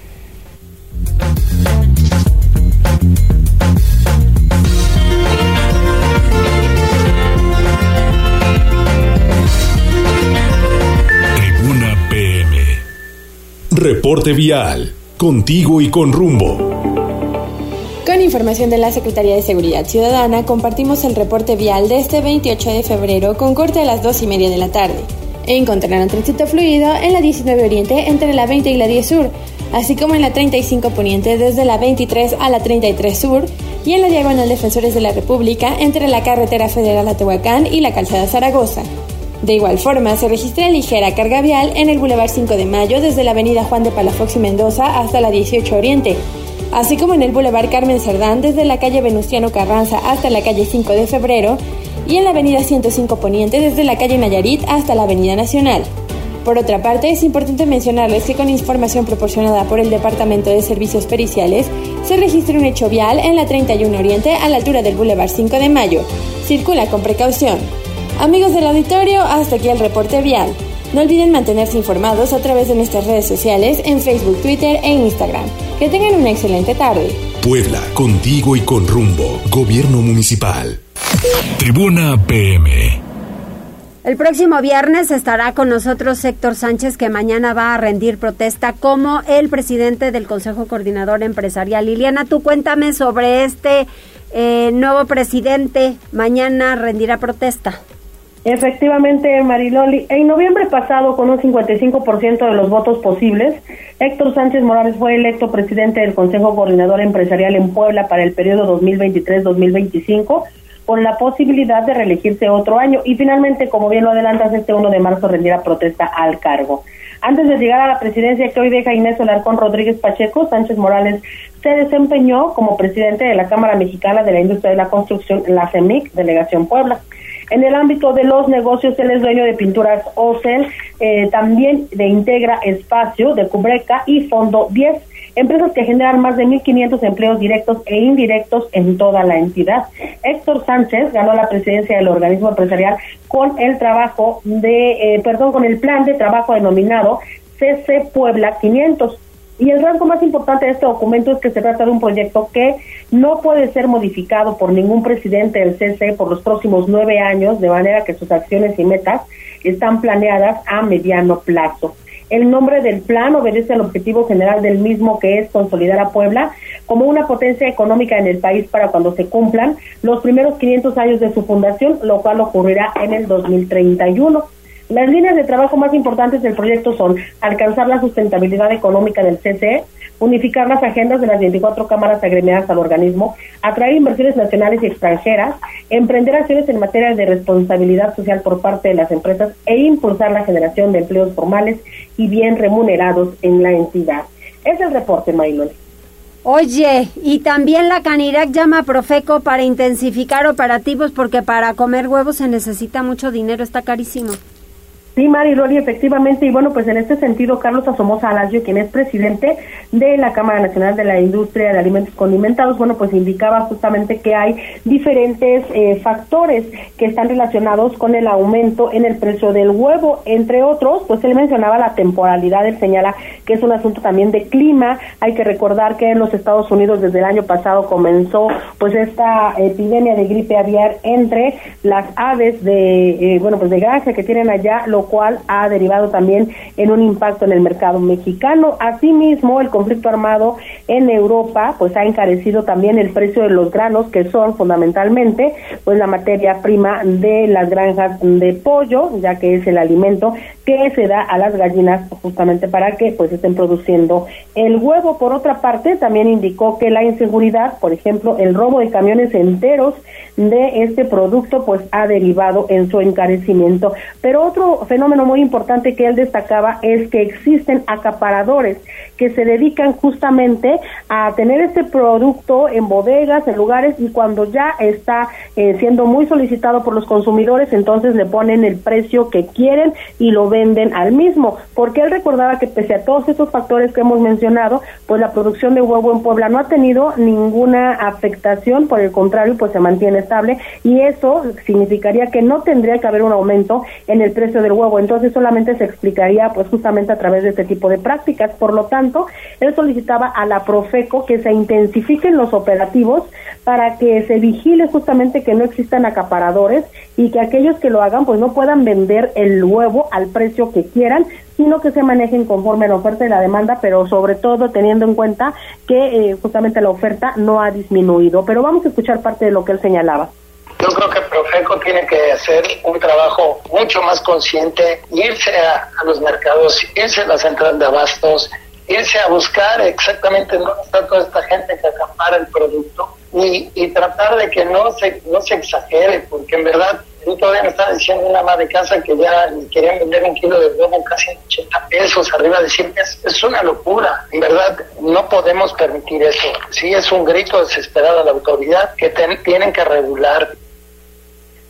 Reporte vial. Contigo y con rumbo. Con información de la Secretaría de Seguridad Ciudadana, compartimos el reporte vial de este 28 de febrero con corte a las 2 y media de la tarde. Encontrarán tránsito fluido en la 19 Oriente entre la 20 y la 10 Sur, así como en la 35 Poniente desde la 23 a la 33 Sur y en la Diagonal Defensores de la República entre la Carretera Federal Tehuacán y la Calzada Zaragoza. De igual forma, se registra ligera carga vial en el Boulevard 5 de Mayo desde la avenida Juan de Palafox y Mendoza hasta la 18 Oriente, así como en el Boulevard Carmen Cerdán desde la calle Venustiano Carranza hasta la calle 5 de Febrero y en la avenida 105 Poniente desde la calle Nayarit hasta la avenida Nacional. Por otra parte, es importante mencionarles que con información proporcionada por el Departamento de Servicios Periciales, se registra un hecho vial en la 31 Oriente a la altura del Boulevard 5 de Mayo. Circula con precaución. Amigos del auditorio, hasta aquí el reporte vial. No olviden mantenerse informados a través de nuestras redes sociales en Facebook, Twitter e Instagram. Que tengan una excelente tarde. Puebla, contigo y con rumbo. Gobierno Municipal. Tribuna PM. El próximo viernes estará con nosotros Héctor Sánchez, que mañana va a rendir protesta como el presidente del Consejo Coordinador Empresarial. Liliana, tú cuéntame sobre este eh, nuevo presidente. Mañana rendirá protesta. Efectivamente, Mariloli, en noviembre pasado, con un 55% de los votos posibles, Héctor Sánchez Morales fue electo presidente del Consejo Coordinador Empresarial en Puebla para el periodo 2023-2025, con la posibilidad de reelegirse otro año y finalmente, como bien lo adelantas, este 1 de marzo rendirá protesta al cargo. Antes de llegar a la presidencia que hoy deja Inés Olarcón Rodríguez Pacheco, Sánchez Morales se desempeñó como presidente de la Cámara Mexicana de la Industria de la Construcción, la CEMIC, Delegación Puebla. En el ámbito de los negocios, él es dueño de Pinturas Ocel, eh, también de Integra Espacio, de Cubreca y Fondo 10 empresas que generan más de 1.500 empleos directos e indirectos en toda la entidad. Héctor Sánchez ganó la presidencia del organismo empresarial con el trabajo de, eh, perdón, con el plan de trabajo denominado CC Puebla 500. Y el rasgo más importante de este documento es que se trata de un proyecto que no puede ser modificado por ningún presidente del CC por los próximos nueve años, de manera que sus acciones y metas están planeadas a mediano plazo. El nombre del plan obedece al objetivo general del mismo, que es consolidar a Puebla como una potencia económica en el país para cuando se cumplan los primeros 500 años de su fundación, lo cual ocurrirá en el 2031. Las líneas de trabajo más importantes del proyecto son alcanzar la sustentabilidad económica del CCE, unificar las agendas de las 24 cámaras agremiadas al organismo, atraer inversiones nacionales y extranjeras, emprender acciones en materia de responsabilidad social por parte de las empresas e impulsar la generación de empleos formales y bien remunerados en la entidad. Es el reporte, Maylon. Oye, y también la Canirac llama a Profeco para intensificar operativos porque para comer huevos se necesita mucho dinero, está carísimo. Sí, Mari Lori, efectivamente, y bueno, pues en este sentido, Carlos Asomosa Alacio, quien es presidente de la Cámara Nacional de la Industria de Alimentos Condimentados, bueno, pues indicaba justamente que hay diferentes eh, factores que están relacionados con el aumento en el precio del huevo, entre otros, pues él mencionaba la temporalidad, él señala que es un asunto también de clima, hay que recordar que en los Estados Unidos desde el año pasado comenzó pues esta epidemia de gripe aviar entre las aves de, eh, bueno, pues de granja que tienen allá, lo cual ha derivado también en un impacto en el mercado mexicano. Asimismo, el conflicto armado en Europa pues ha encarecido también el precio de los granos que son fundamentalmente pues la materia prima de las granjas de pollo, ya que es el alimento que se da a las gallinas justamente para que pues estén produciendo el huevo. Por otra parte, también indicó que la inseguridad, por ejemplo, el robo de camiones enteros de este producto pues ha derivado en su encarecimiento. Pero otro fenómeno muy importante que él destacaba es que existen acaparadores que se dedican justamente a tener este producto en bodegas, en lugares y cuando ya está eh, siendo muy solicitado por los consumidores, entonces le ponen el precio que quieren y lo venden al mismo, porque él recordaba que pese a todos estos factores que hemos mencionado, pues la producción de huevo en Puebla no ha tenido ninguna afectación, por el contrario, pues se mantiene estable y eso significaría que no tendría que haber un aumento en el precio del huevo, entonces solamente se explicaría pues justamente a través de este tipo de prácticas, por lo tanto, él solicitaba a la Profeco que se intensifiquen los operativos para que se vigile justamente que no existan acaparadores y que aquellos que lo hagan pues no puedan vender el huevo al precio que quieran, sino que se manejen conforme a la oferta y la demanda, pero sobre todo teniendo en cuenta que eh, justamente la oferta no ha disminuido. Pero vamos a escuchar parte de lo que él señalaba. Yo creo que Profeco tiene que hacer un trabajo mucho más consciente, irse a, a los mercados, irse a las centrales de abastos, irse a buscar exactamente dónde está toda esta gente que acampara el producto y, tratar de que no se, no se exagere, porque en verdad yo todavía me estaba diciendo una madre de casa que ya querían vender un kilo de huevo casi en 80 pesos, arriba de 100 pesos. Es una locura. En verdad, no podemos permitir eso. Sí, es un grito desesperado a la autoridad que tienen que regular.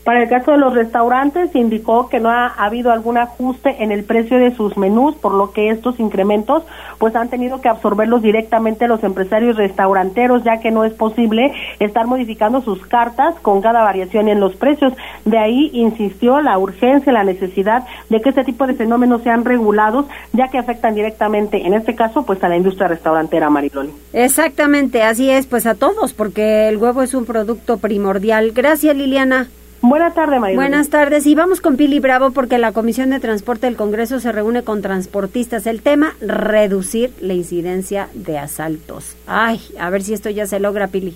Para el caso de los restaurantes, indicó que no ha habido algún ajuste en el precio de sus menús, por lo que estos incrementos pues han tenido que absorberlos directamente los empresarios restauranteros, ya que no es posible estar modificando sus cartas con cada variación en los precios. De ahí insistió la urgencia, la necesidad de que este tipo de fenómenos sean regulados, ya que afectan directamente, en este caso, pues a la industria restaurantera, Mariloli. Exactamente, así es, pues a todos, porque el huevo es un producto primordial. Gracias, Liliana. Buenas tardes, María. Buenas tardes. Y vamos con Pili Bravo porque la Comisión de Transporte del Congreso se reúne con transportistas. El tema, reducir la incidencia de asaltos. Ay, a ver si esto ya se logra, Pili.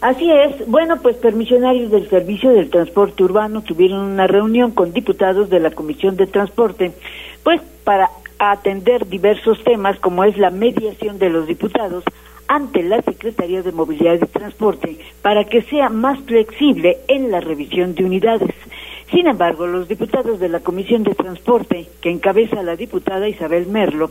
Así es. Bueno, pues permisionarios del Servicio del Transporte Urbano tuvieron una reunión con diputados de la Comisión de Transporte, pues para atender diversos temas como es la mediación de los diputados ante la Secretaría de Movilidad y Transporte para que sea más flexible en la revisión de unidades. Sin embargo, los diputados de la Comisión de Transporte, que encabeza la diputada Isabel Merlo,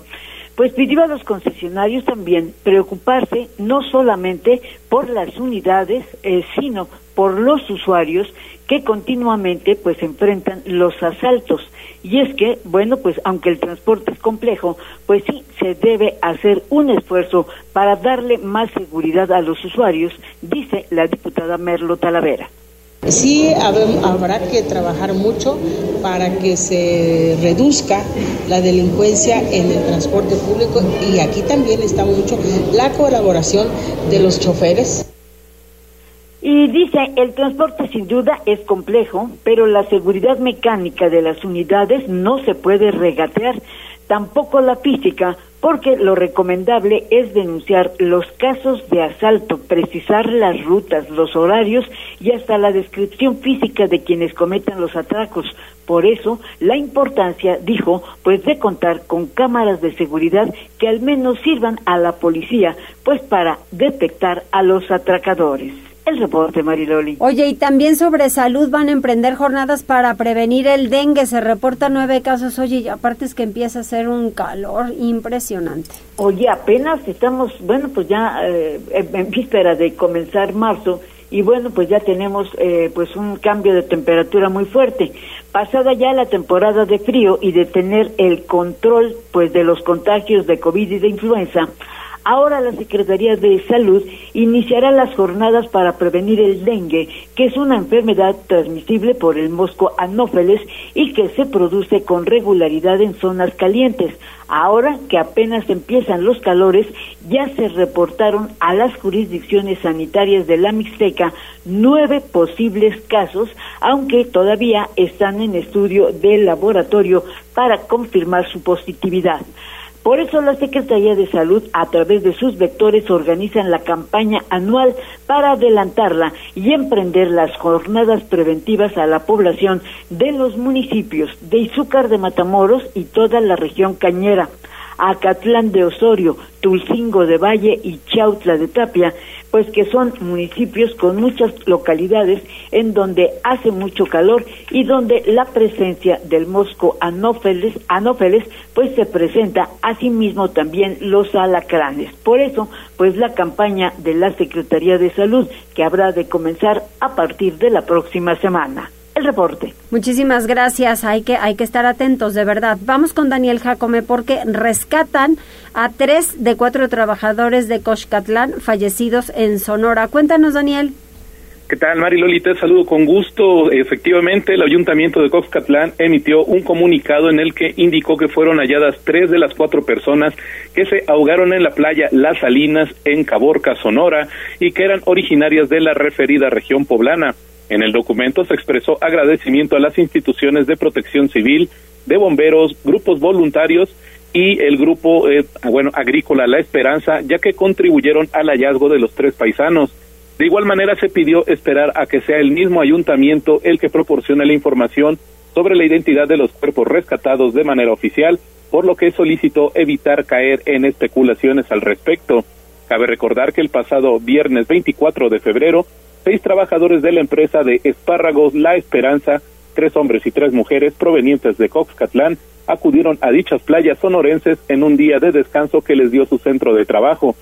pues pidió a los concesionarios también preocuparse no solamente por las unidades, eh, sino por los usuarios que continuamente pues enfrentan los asaltos. Y es que, bueno, pues aunque el transporte es complejo, pues sí se debe hacer un esfuerzo para darle más seguridad a los usuarios, dice la diputada Merlo Talavera. Sí, habrá que trabajar mucho para que se reduzca la delincuencia en el transporte público y aquí también está mucho la colaboración de los choferes. Y dice, el transporte sin duda es complejo, pero la seguridad mecánica de las unidades no se puede regatear, tampoco la física, porque lo recomendable es denunciar los casos de asalto, precisar las rutas, los horarios y hasta la descripción física de quienes cometan los atracos. Por eso, la importancia, dijo, pues de contar con cámaras de seguridad que al menos sirvan a la policía, pues para detectar a los atracadores. El reporte, Mariloli. Oye, y también sobre salud van a emprender jornadas para prevenir el dengue. Se reportan nueve casos. Oye, y aparte es que empieza a ser un calor impresionante. Oye, apenas estamos, bueno, pues ya eh, en víspera de comenzar marzo y bueno, pues ya tenemos eh, pues un cambio de temperatura muy fuerte. Pasada ya la temporada de frío y de tener el control pues de los contagios de COVID y de influenza, Ahora la Secretaría de Salud iniciará las jornadas para prevenir el dengue, que es una enfermedad transmisible por el mosco anófeles y que se produce con regularidad en zonas calientes. Ahora que apenas empiezan los calores, ya se reportaron a las jurisdicciones sanitarias de la Mixteca nueve posibles casos, aunque todavía están en estudio del laboratorio para confirmar su positividad. Por eso la Secretaría de Salud, a través de sus vectores, organizan la campaña anual para adelantarla y emprender las jornadas preventivas a la población de los municipios de Izúcar de Matamoros y toda la región cañera. Acatlán de Osorio, Tulcingo de Valle y Chautla de Tapia, pues que son municipios con muchas localidades en donde hace mucho calor y donde la presencia del mosco anófeles, anófeles pues se presenta asimismo también los alacranes. Por eso, pues la campaña de la Secretaría de Salud que habrá de comenzar a partir de la próxima semana el reporte. Muchísimas gracias. Hay que, hay que estar atentos, de verdad. Vamos con Daniel Jacome porque rescatan a tres de cuatro trabajadores de Coxcatlán fallecidos en Sonora. Cuéntanos, Daniel. ¿Qué tal, Mari Loli? Te saludo con gusto. Efectivamente, el Ayuntamiento de Coxcatlán emitió un comunicado en el que indicó que fueron halladas tres de las cuatro personas que se ahogaron en la playa Las Salinas en Caborca, Sonora, y que eran originarias de la referida región poblana. En el documento se expresó agradecimiento a las instituciones de protección civil, de bomberos, grupos voluntarios y el grupo eh, bueno agrícola La Esperanza, ya que contribuyeron al hallazgo de los tres paisanos. De igual manera se pidió esperar a que sea el mismo ayuntamiento el que proporcione la información sobre la identidad de los cuerpos rescatados de manera oficial, por lo que solicitó evitar caer en especulaciones al respecto. Cabe recordar que el pasado viernes 24 de febrero seis trabajadores de la empresa de espárragos La Esperanza, tres hombres y tres mujeres provenientes de Coxcatlán, acudieron a dichas playas sonorenses en un día de descanso que les dio su centro de trabajo.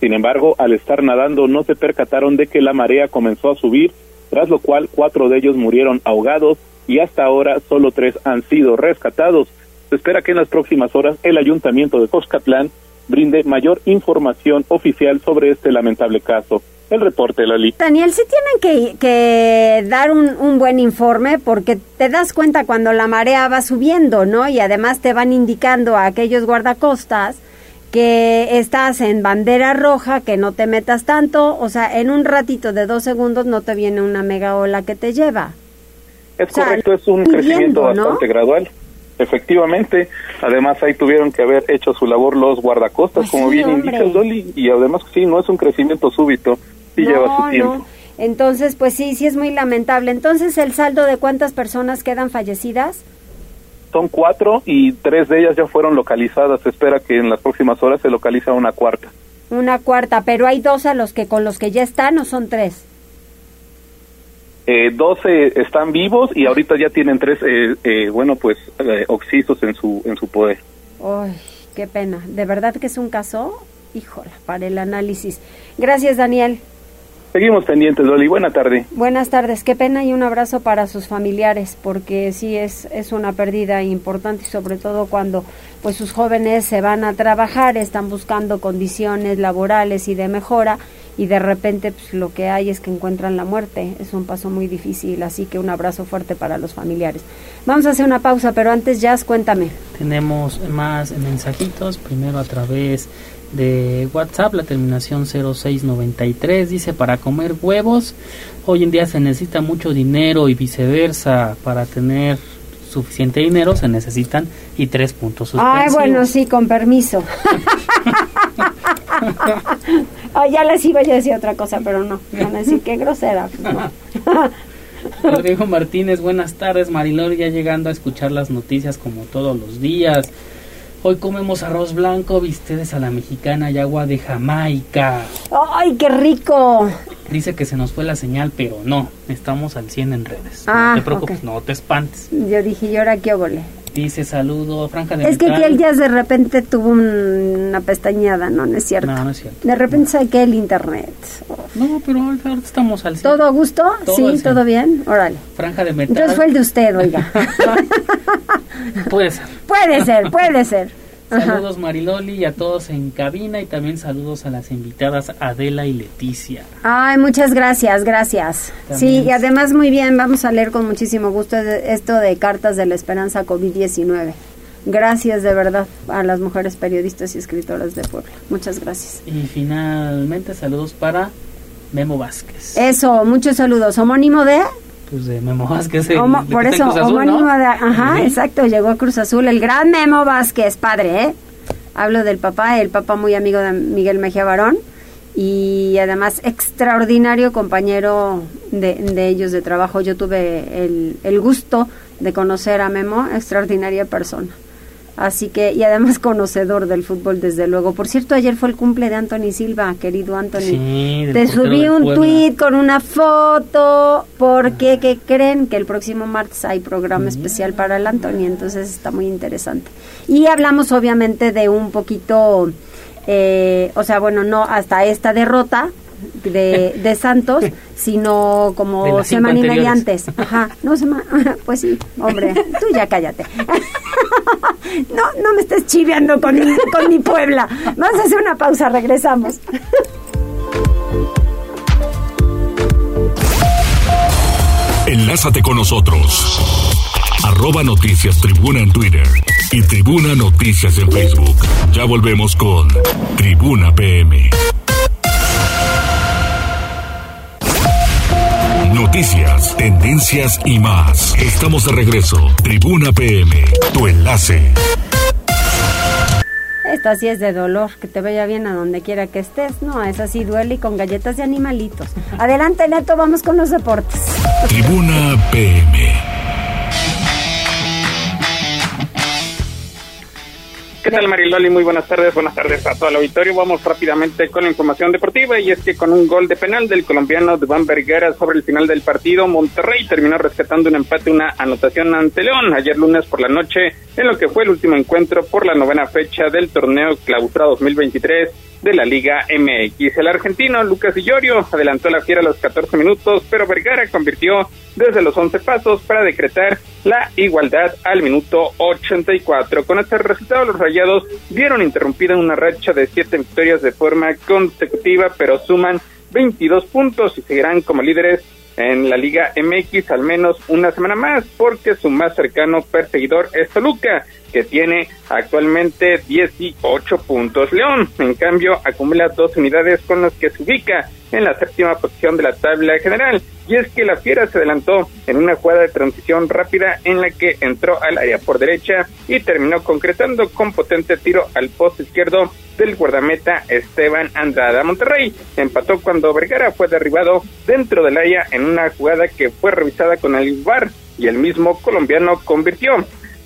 Sin embargo, al estar nadando no se percataron de que la marea comenzó a subir, tras lo cual cuatro de ellos murieron ahogados y hasta ahora solo tres han sido rescatados. Se espera que en las próximas horas el ayuntamiento de Coxcatlán brinde mayor información oficial sobre este lamentable caso el reporte, Lali. Daniel, sí tienen que, que dar un, un, buen informe porque te das cuenta cuando la marea va subiendo, ¿no? Y además te van indicando a aquellos guardacostas que estás en bandera roja, que no te metas tanto, o sea, en un ratito de dos segundos no te viene una mega ola que te lleva. Es correcto, es un crecimiento bastante gradual. Efectivamente, además ahí tuvieron que haber hecho su labor los guardacostas, pues como bien indica Dolly, y además sí, no es un crecimiento súbito, sí lleva su tiempo. Entonces, pues sí, sí es muy lamentable. Entonces, ¿el saldo de cuántas personas quedan fallecidas? Son cuatro y tres de ellas ya fueron localizadas. Se espera que en las próximas horas se localiza una cuarta. Una cuarta, pero hay dos a los que con los que ya están o son tres. Eh, doce están vivos y ahorita ya tienen tres, eh, eh, bueno, pues eh, oxisos en su en su poder. Ay, qué pena. De verdad que es un caso, híjola, para el análisis. Gracias, Daniel. Seguimos pendientes, Loli. Buena tarde. Buenas tardes. Qué pena y un abrazo para sus familiares, porque sí es, es una pérdida importante y sobre todo cuando pues sus jóvenes se van a trabajar, están buscando condiciones laborales y de mejora y de repente pues, lo que hay es que encuentran la muerte. Es un paso muy difícil, así que un abrazo fuerte para los familiares. Vamos a hacer una pausa, pero antes, Jazz, cuéntame. Tenemos más mensajitos, primero a través de WhatsApp, la terminación 0693, dice para comer huevos, hoy en día se necesita mucho dinero y viceversa, para tener suficiente dinero se necesitan y tres puntos Ay, bueno, sí, con permiso. <laughs> ya les iba a decir otra cosa, pero no, van a decir qué grosera. <laughs> Rodrigo Martínez, buenas tardes, Marilor, ya llegando a escuchar las noticias como todos los días. Hoy comemos arroz blanco, bistedes a la mexicana y agua de Jamaica. ¡Ay, qué rico! Dice que se nos fue la señal, pero no, estamos al 100 en redes. Ah, no te preocupes, no te espantes. Yo dije, ¿y ahora qué óvole? Dice saludo, franja de Es que aquel día de repente tuvo una pestañeada, ¿no? No es cierto. No, no es cierto. De repente saqué el internet. No, pero ahorita estamos al 100. ¿Todo a gusto? sí, ¿todo bien? Órale. Franja de metal. Entonces fue el de usted, oiga. <laughs> puede ser. Puede ser, puede ser. Saludos Mariloli y a todos en cabina y también saludos a las invitadas Adela y Leticia. Ay, muchas gracias, gracias. Sí, y además muy bien, vamos a leer con muchísimo gusto esto de Cartas de la Esperanza COVID-19. Gracias de verdad a las mujeres periodistas y escritoras de Puebla. Muchas gracias. Y finalmente saludos para Memo Vázquez. Eso, muchos saludos. Homónimo de pues de Memo Vázquez. por eso, homónimo de, ajá, exacto, llegó a Cruz Azul, el gran Memo Vázquez, padre, ¿eh? Hablo del papá, el papá muy amigo de Miguel Mejía Barón y además extraordinario compañero de, de ellos de trabajo. Yo tuve el, el gusto de conocer a Memo, extraordinaria persona. Así que, y además conocedor del fútbol, desde luego. Por cierto, ayer fue el cumple de Anthony Silva, querido Anthony. Te subí un tweet con una foto, porque, ¿qué creen? Que el próximo martes hay programa especial para el Anthony, entonces está muy interesante. Y hablamos obviamente de un poquito, eh, o sea, bueno, no hasta esta derrota, de, de Santos, <laughs> sino como semana y media antes. Ajá, no semana, pues sí, hombre, tú ya cállate. <laughs> No, no me estés chiveando con mi, con mi Puebla. Vamos a hacer una pausa, regresamos. Enlázate con nosotros. Arroba Noticias Tribuna en Twitter y Tribuna Noticias en Facebook. Ya volvemos con Tribuna PM. Noticias, tendencias y más. Estamos de regreso. Tribuna PM, tu enlace. Esta sí es de dolor, que te vaya bien a donde quiera que estés. No, es así, duele y con galletas de animalitos. Adelante, Neto, vamos con los deportes. Tribuna PM. ¿Qué tal Mariloli? Muy buenas tardes, buenas tardes a todo el auditorio. Vamos rápidamente con la información deportiva y es que con un gol de penal del colombiano Duván Vergara sobre el final del partido, Monterrey terminó rescatando un empate, una anotación ante León ayer lunes por la noche en lo que fue el último encuentro por la novena fecha del torneo Clausura 2023 de la Liga MX. El argentino Lucas Illorio adelantó la fiera a los 14 minutos, pero Vergara convirtió desde los 11 pasos para decretar la igualdad al minuto 84. Con este resultado, los Rayados vieron interrumpida una racha de siete victorias de forma consecutiva, pero suman 22 puntos y seguirán como líderes en la Liga MX al menos una semana más, porque su más cercano perseguidor es Toluca, que tiene actualmente 18 puntos. León, en cambio, acumula dos unidades con las que se ubica en la séptima posición de la tabla general. Y es que la Fiera se adelantó en una jugada de transición rápida en la que entró al área por derecha y terminó concretando con potente tiro al poste izquierdo del guardameta Esteban Andrada. Monterrey empató cuando Vergara fue derribado dentro del área en una jugada que fue revisada con el VAR y el mismo colombiano convirtió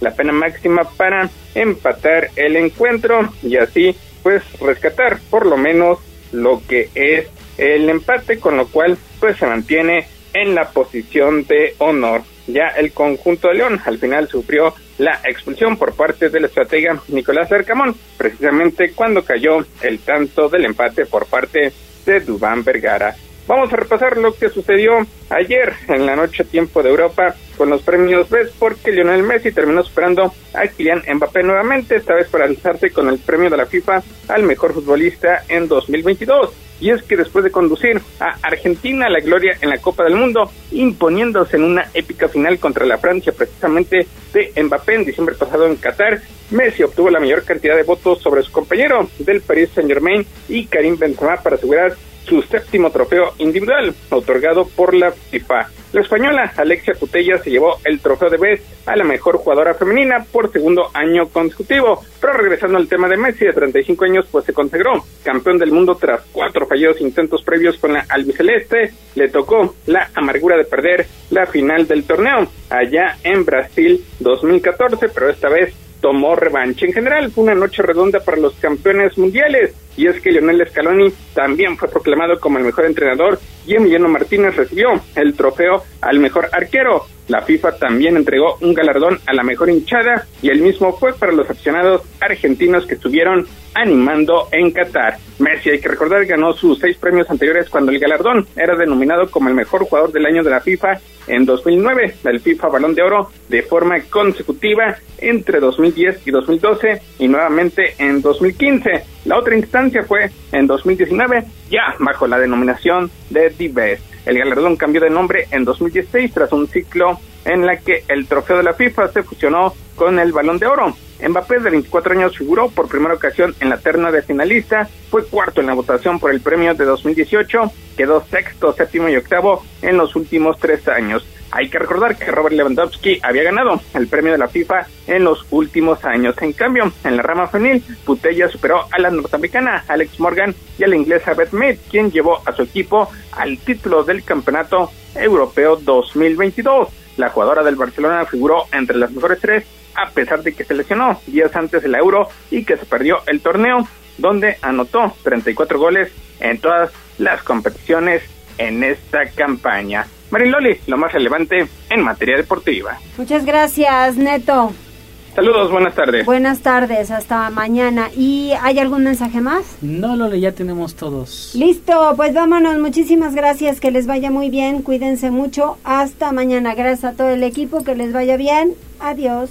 la pena máxima para empatar el encuentro y así pues rescatar por lo menos lo que es el empate, con lo cual pues se mantiene en la posición de honor. Ya el conjunto de León al final sufrió la expulsión por parte del estratega Nicolás Arcamón, precisamente cuando cayó el tanto del empate por parte de Dubán Vergara. Vamos a repasar lo que sucedió ayer en la noche tiempo de Europa con los premios BES porque Lionel Messi terminó superando a Kylian Mbappé nuevamente, esta vez para alzarse con el premio de la FIFA al mejor futbolista en 2022. Y es que después de conducir a Argentina a la gloria en la Copa del Mundo, imponiéndose en una épica final contra la Francia precisamente de Mbappé en diciembre pasado en Qatar, Messi obtuvo la mayor cantidad de votos sobre su compañero del Paris Saint-Germain y Karim Benzema para asegurar su séptimo trofeo individual, otorgado por la FIFA. La española Alexia Cutella se llevó el trofeo de Best a la mejor jugadora femenina por segundo año consecutivo. Pero regresando al tema de Messi, de 35 años, pues se consagró campeón del mundo tras cuatro fallidos intentos previos con la albiceleste. Le tocó la amargura de perder la final del torneo allá en Brasil 2014, pero esta vez tomó revancha. En general fue una noche redonda para los campeones mundiales y es que Lionel Scaloni también fue proclamado como el mejor entrenador Emiliano Martínez recibió el trofeo al mejor arquero. La FIFA también entregó un galardón a la mejor hinchada y el mismo fue para los aficionados argentinos que estuvieron animando en Qatar. Messi, hay que recordar, ganó sus seis premios anteriores cuando el galardón era denominado como el mejor jugador del año de la FIFA en 2009, el FIFA Balón de Oro de forma consecutiva entre 2010 y 2012 y nuevamente en 2015. La otra instancia fue en 2019, ya bajo la denominación de The Best. El galardón cambió de nombre en 2016 tras un ciclo en la que el trofeo de la FIFA se fusionó con el Balón de Oro. Mbappé, de 24 años, figuró por primera ocasión en la terna de finalista, fue cuarto en la votación por el premio de 2018, quedó sexto, séptimo y octavo en los últimos tres años. Hay que recordar que Robert Lewandowski había ganado el premio de la FIFA en los últimos años. En cambio, en la rama femenil, Putella superó a la norteamericana Alex Morgan y a la inglesa Beth Mead, quien llevó a su equipo al título del Campeonato Europeo 2022. La jugadora del Barcelona figuró entre las mejores tres, a pesar de que se lesionó días antes del Euro y que se perdió el torneo, donde anotó 34 goles en todas las competiciones en esta campaña. Mariloli, lo más relevante en materia deportiva. Muchas gracias, Neto. Saludos, buenas tardes. Buenas tardes, hasta mañana. ¿Y hay algún mensaje más? No, Lole, ya tenemos todos. Listo, pues vámonos. Muchísimas gracias, que les vaya muy bien, cuídense mucho. Hasta mañana. Gracias a todo el equipo, que les vaya bien. Adiós.